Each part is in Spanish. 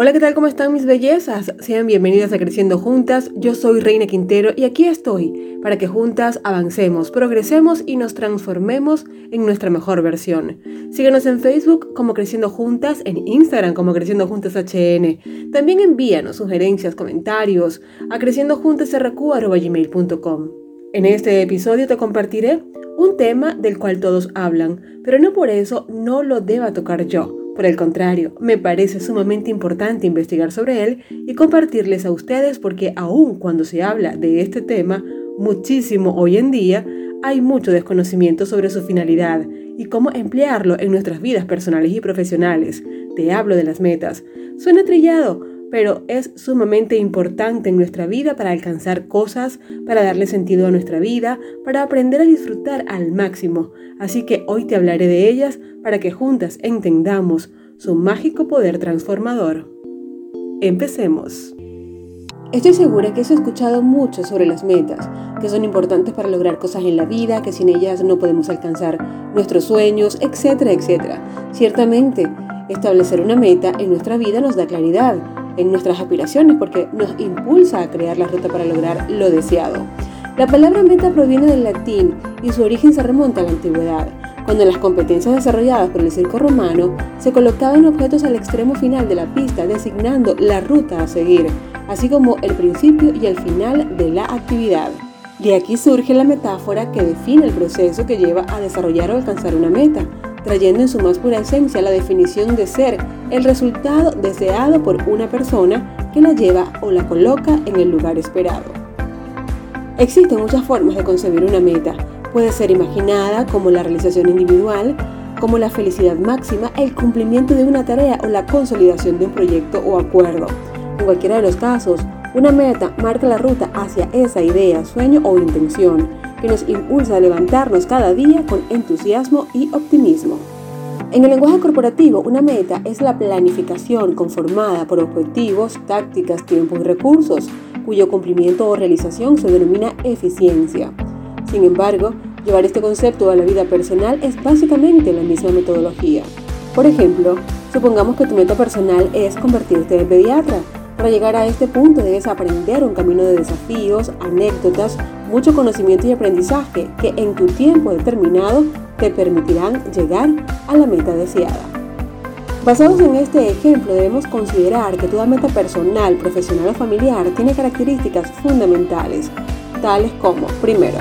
Hola, ¿qué tal? ¿Cómo están mis bellezas? Sean bienvenidas a Creciendo Juntas. Yo soy Reina Quintero y aquí estoy para que juntas avancemos, progresemos y nos transformemos en nuestra mejor versión. Síguenos en Facebook como Creciendo Juntas, en Instagram como Creciendo Juntas HN. También envíanos sugerencias, comentarios a creciendojuntasrq.gmail.com. En este episodio te compartiré un tema del cual todos hablan, pero no por eso no lo deba tocar yo por el contrario, me parece sumamente importante investigar sobre él y compartirles a ustedes porque aun cuando se habla de este tema muchísimo hoy en día, hay mucho desconocimiento sobre su finalidad y cómo emplearlo en nuestras vidas personales y profesionales. Te hablo de las metas. Suena trillado, pero es sumamente importante en nuestra vida para alcanzar cosas, para darle sentido a nuestra vida, para aprender a disfrutar al máximo. Así que hoy te hablaré de ellas para que juntas entendamos su mágico poder transformador. Empecemos. Estoy segura que has escuchado mucho sobre las metas, que son importantes para lograr cosas en la vida, que sin ellas no podemos alcanzar nuestros sueños, etcétera, etcétera. Ciertamente, establecer una meta en nuestra vida nos da claridad, en nuestras aspiraciones porque nos impulsa a crear la ruta para lograr lo deseado. La palabra meta proviene del latín y su origen se remonta a la antigüedad, cuando las competencias desarrolladas por el circo romano se colocaban objetos al extremo final de la pista designando la ruta a seguir, así como el principio y el final de la actividad. De aquí surge la metáfora que define el proceso que lleva a desarrollar o alcanzar una meta, trayendo en su más pura esencia la definición de ser el resultado deseado por una persona que la lleva o la coloca en el lugar esperado. Existen muchas formas de concebir una meta. Puede ser imaginada como la realización individual, como la felicidad máxima, el cumplimiento de una tarea o la consolidación de un proyecto o acuerdo. En cualquiera de los casos, una meta marca la ruta hacia esa idea, sueño o intención que nos impulsa a levantarnos cada día con entusiasmo y optimismo. En el lenguaje corporativo, una meta es la planificación conformada por objetivos, tácticas, tiempos y recursos, cuyo cumplimiento o realización se denomina eficiencia. Sin embargo, llevar este concepto a la vida personal es básicamente la misma metodología. Por ejemplo, supongamos que tu meta personal es convertirte en pediatra. Para llegar a este punto debes aprender un camino de desafíos, anécdotas, mucho conocimiento y aprendizaje que en tu tiempo determinado te permitirán llegar a la meta deseada. Basados en este ejemplo, debemos considerar que toda meta personal, profesional o familiar tiene características fundamentales, tales como, primero,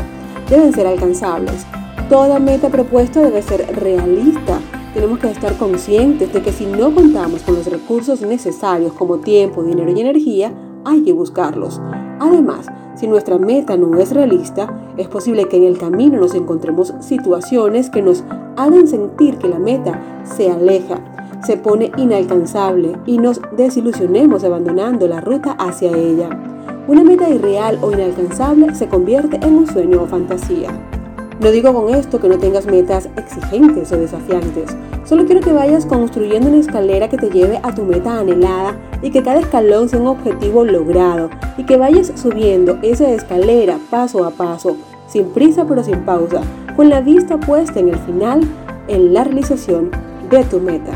deben ser alcanzables. Toda meta propuesta debe ser realista. Tenemos que estar conscientes de que si no contamos con los recursos necesarios como tiempo, dinero y energía, hay que buscarlos. Además, si nuestra meta no es realista, es posible que en el camino nos encontremos situaciones que nos hagan sentir que la meta se aleja, se pone inalcanzable y nos desilusionemos abandonando la ruta hacia ella. Una meta irreal o inalcanzable se convierte en un sueño o fantasía. No digo con esto que no tengas metas exigentes o desafiantes, solo quiero que vayas construyendo una escalera que te lleve a tu meta anhelada y que cada escalón sea un objetivo logrado y que vayas subiendo esa escalera paso a paso, sin prisa pero sin pausa, con la vista puesta en el final, en la realización de tu meta.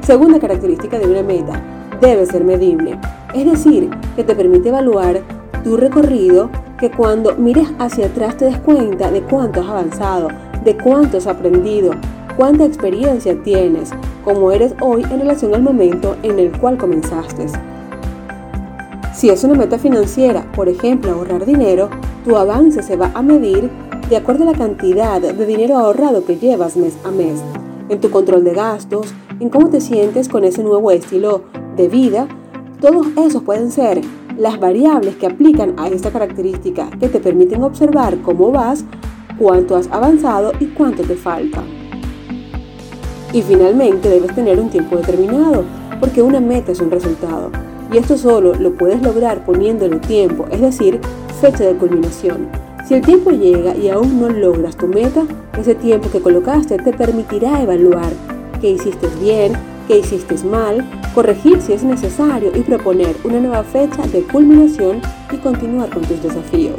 Segunda característica de una meta, debe ser medible, es decir, que te permite evaluar tu recorrido, que cuando mires hacia atrás te des cuenta de cuánto has avanzado, de cuánto has aprendido, cuánta experiencia tienes, cómo eres hoy en relación al momento en el cual comenzaste. Si es una meta financiera, por ejemplo ahorrar dinero, tu avance se va a medir de acuerdo a la cantidad de dinero ahorrado que llevas mes a mes, en tu control de gastos, en cómo te sientes con ese nuevo estilo de vida. Todos esos pueden ser las variables que aplican a esta característica que te permiten observar cómo vas, cuánto has avanzado y cuánto te falta. Y finalmente debes tener un tiempo determinado, porque una meta es un resultado. Y esto solo lo puedes lograr poniéndole tiempo, es decir, fecha de culminación. Si el tiempo llega y aún no logras tu meta, ese tiempo que colocaste te permitirá evaluar qué hiciste bien, qué hiciste mal, corregir si es necesario y proponer una nueva fecha de culminación y continuar con tus desafíos.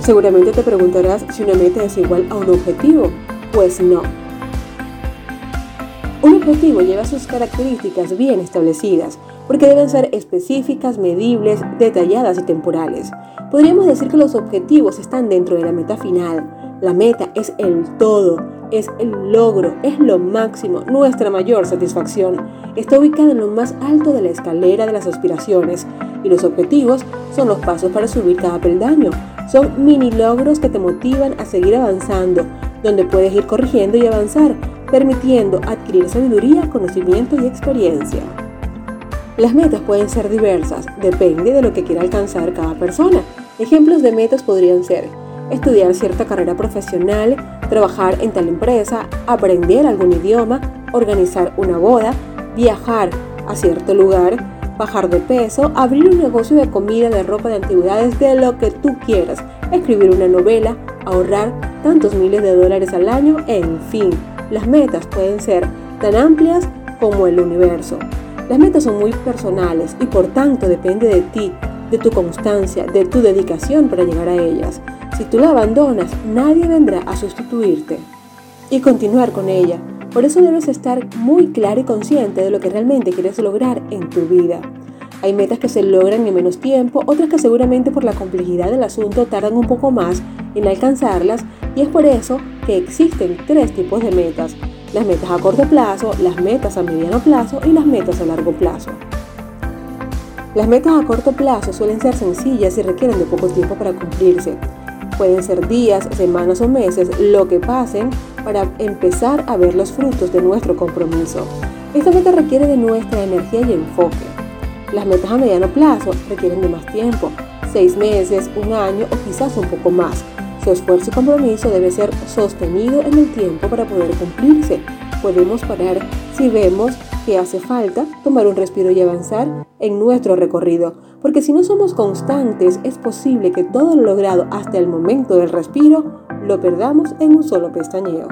Seguramente te preguntarás si una meta es igual a un objetivo. Pues no, Un objetivo lleva sus características bien establecidas, porque deben ser específicas, medibles, detalladas y temporales. Podríamos decir que los objetivos están dentro de la meta final. La meta es el todo, es el logro, es lo máximo, nuestra mayor satisfacción. Está ubicada en lo más alto de la escalera de las aspiraciones y los objetivos son los pasos para subir cada peldaño. Son mini logros que te motivan a seguir avanzando, donde puedes ir corrigiendo y avanzar, permitiendo adquirir sabiduría, conocimiento y experiencia. Las metas pueden ser diversas, depende de lo que quiera alcanzar cada persona. Ejemplos de metas podrían ser estudiar cierta carrera profesional, trabajar en tal empresa, aprender algún idioma, organizar una boda, viajar a cierto lugar, bajar de peso, abrir un negocio de comida, de ropa, de antigüedades, de lo que tú quieras, escribir una novela, ahorrar tantos miles de dólares al año, en fin, las metas pueden ser tan amplias como el universo. Las metas son muy personales y por tanto depende de ti, de tu constancia, de tu dedicación para llegar a ellas. Si tú la abandonas, nadie vendrá a sustituirte y continuar con ella. Por eso debes estar muy claro y consciente de lo que realmente quieres lograr en tu vida. Hay metas que se logran en menos tiempo, otras que seguramente por la complejidad del asunto tardan un poco más en alcanzarlas y es por eso que existen tres tipos de metas. Las metas a corto plazo, las metas a mediano plazo y las metas a largo plazo. Las metas a corto plazo suelen ser sencillas y requieren de poco tiempo para cumplirse. Pueden ser días, semanas o meses, lo que pasen para empezar a ver los frutos de nuestro compromiso. Esta meta requiere de nuestra energía y enfoque. Las metas a mediano plazo requieren de más tiempo, seis meses, un año o quizás un poco más. Su esfuerzo y compromiso debe ser sostenido en el tiempo para poder cumplirse. Podemos parar si vemos que hace falta tomar un respiro y avanzar en nuestro recorrido, porque si no somos constantes es posible que todo lo logrado hasta el momento del respiro lo perdamos en un solo pestañeo.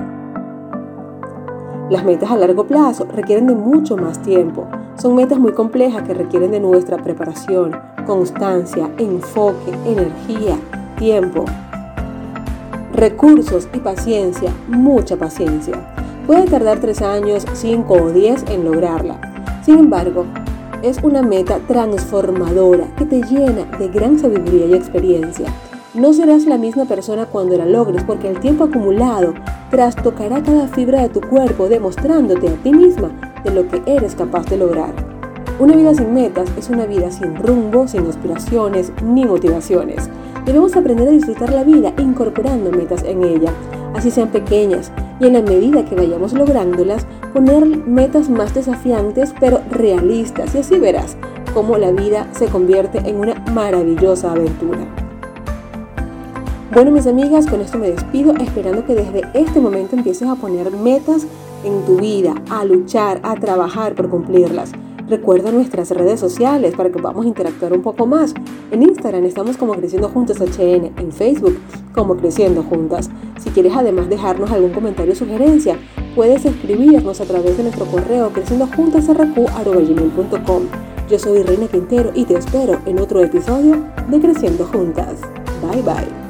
Las metas a largo plazo requieren de mucho más tiempo. Son metas muy complejas que requieren de nuestra preparación, constancia, enfoque, energía, tiempo, recursos y paciencia, mucha paciencia. Puede tardar 3 años, 5 o 10 en lograrla. Sin embargo, es una meta transformadora que te llena de gran sabiduría y experiencia. No serás la misma persona cuando la logres porque el tiempo acumulado trastocará cada fibra de tu cuerpo demostrándote a ti misma de lo que eres capaz de lograr. Una vida sin metas es una vida sin rumbo, sin aspiraciones ni motivaciones. Debemos aprender a disfrutar la vida incorporando metas en ella, así sean pequeñas, y en la medida que vayamos lográndolas, poner metas más desafiantes pero realistas y así verás cómo la vida se convierte en una maravillosa aventura. Bueno, mis amigas, con esto me despido, esperando que desde este momento empieces a poner metas en tu vida, a luchar, a trabajar por cumplirlas. Recuerda nuestras redes sociales para que podamos interactuar un poco más. En Instagram estamos como Creciendo Juntas HN, en Facebook como Creciendo Juntas. Si quieres además dejarnos algún comentario o sugerencia, puedes escribirnos a través de nuestro correo creciendojuntasrq.com. Yo soy Reina Quintero y te espero en otro episodio de Creciendo Juntas. Bye bye.